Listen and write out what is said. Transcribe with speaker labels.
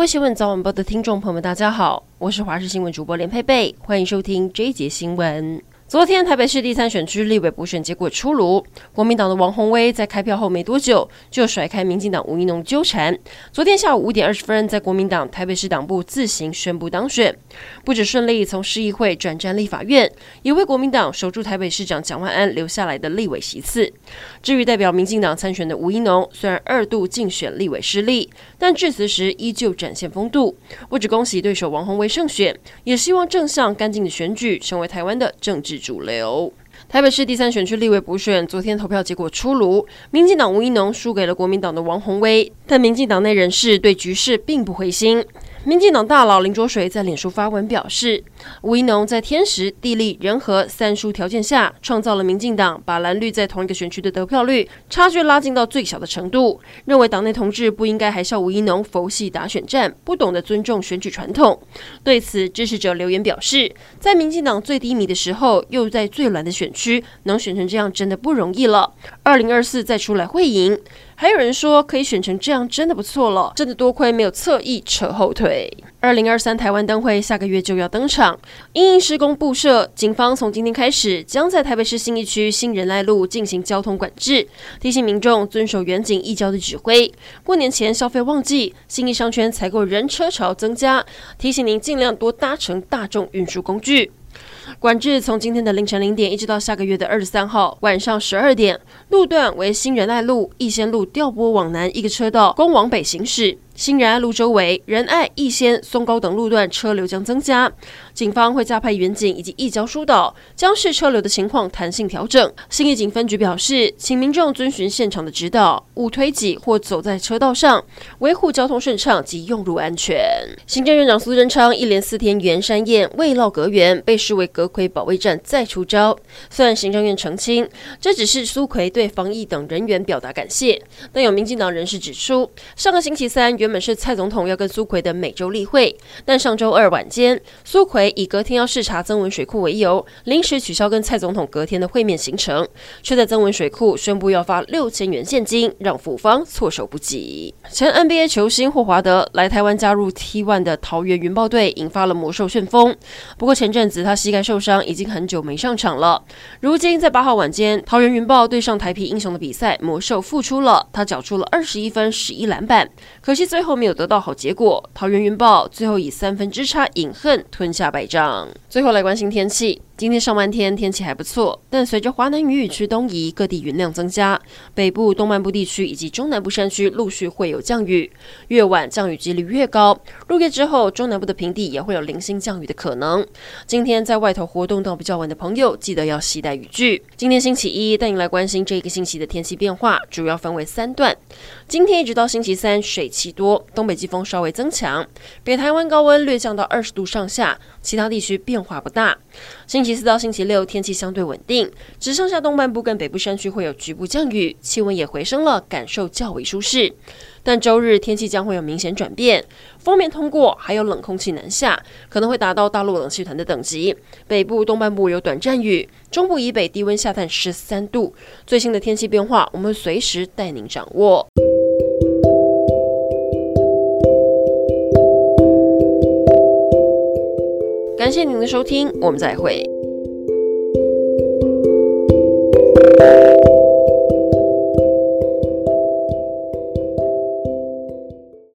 Speaker 1: 位新闻早晚报的听众朋友们，大家好，我是华视新闻主播连佩佩，欢迎收听这一节新闻。昨天台北市第三选区立委补选结果出炉，国民党的王鸿威在开票后没多久就甩开民进党吴怡农纠缠。昨天下午五点二十分，在国民党台北市党部自行宣布当选，不止顺利从市议会转战立法院，也为国民党守住台北市长蒋万安留下来的立委席次。至于代表民进党参选的吴怡农，虽然二度竞选立委失利，但致辞时依旧展现风度，不止恭喜对手王鸿威胜选，也希望正向干净的选举成为台湾的政治主流。台北市第三选区立委补选，昨天投票结果出炉，民进党吴一农输给了国民党的王宏威，但民进党内人士对局势并不灰心。民进党大佬林卓水在脸书发文表示，吴怡农在天时、地利、人和三输条件下，创造了民进党把蓝绿在同一个选区的得票率差距拉近到最小的程度。认为党内同志不应该还笑吴怡农佛系打选战，不懂得尊重选举传统。对此，支持者留言表示，在民进党最低迷的时候，又在最蓝的选区，能选成这样真的不容易了。二零二四再出来会赢。还有人说可以选成这样，真的不错了。真的多亏没有侧翼扯后腿。二零二三台湾灯会下个月就要登场，因应施工布设，警方从今天开始将在台北市信义区新仁爱路进行交通管制，提醒民众遵守远景一交的指挥。过年前消费旺季，信义商圈采购人车潮增加，提醒您尽量多搭乘大众运输工具。管制从今天的凌晨零点一直到下个月的二十三号晚上十二点，路段为新仁爱路、逸仙路调拨往南一个车道，供往北行驶。新仁爱路周围、仁爱、逸仙、松高等路段车流将增加，警方会加派员警以及义交疏导，将视车流的情况弹性调整。新义警分局表示，请民众遵循现场的指导，勿推挤或走在车道上，维护交通顺畅及用路安全。行政院长苏贞昌一连四天圆山宴未落阁园，被视为阁魁保卫战再出招。虽然行政院澄清这只是苏奎对防疫等人员表达感谢，但有民进党人士指出，上个星期三原本是蔡总统要跟苏奎的每周例会，但上周二晚间，苏奎以隔天要视察曾文水库为由，临时取消跟蔡总统隔天的会面行程，却在曾文水库宣布要发六千元现金，让府方措手不及。前 NBA 球星霍华德来台湾加入 T1 的桃园云豹队，引发了魔兽旋风。不过前阵子他膝盖受伤，已经很久没上场了。如今在八号晚间，桃园云豹对上台啤英雄的比赛，魔兽复出了，他缴出了二十一分、十一篮板，可惜最后没有。得到好结果，桃园云豹最后以三分之差饮恨吞下败仗。最后来关心天气。今天上半天天气还不错，但随着华南雨雨区东移，各地云量增加，北部、东半部地区以及中南部山区陆续会有降雨，越晚降雨几率越高。入夜之后，中南部的平地也会有零星降雨的可能。今天在外头活动到比较晚的朋友，记得要携带雨具。今天星期一，带您来关心这个星期的天气变化，主要分为三段。今天一直到星期三，水汽多，东北季风稍微增强，北台湾高温略降到二十度上下，其他地区变化不大。星期四到星期六天气相对稳定，只剩下东半部跟北部山区会有局部降雨，气温也回升了，感受较为舒适。但周日天气将会有明显转变，锋面通过，还有冷空气南下，可能会达到大陆冷气团的等级。北部、东半部有短暂雨，中部以北低温下探十三度。最新的天气变化，我们随时带您掌握。感谢您的收听，我们再会。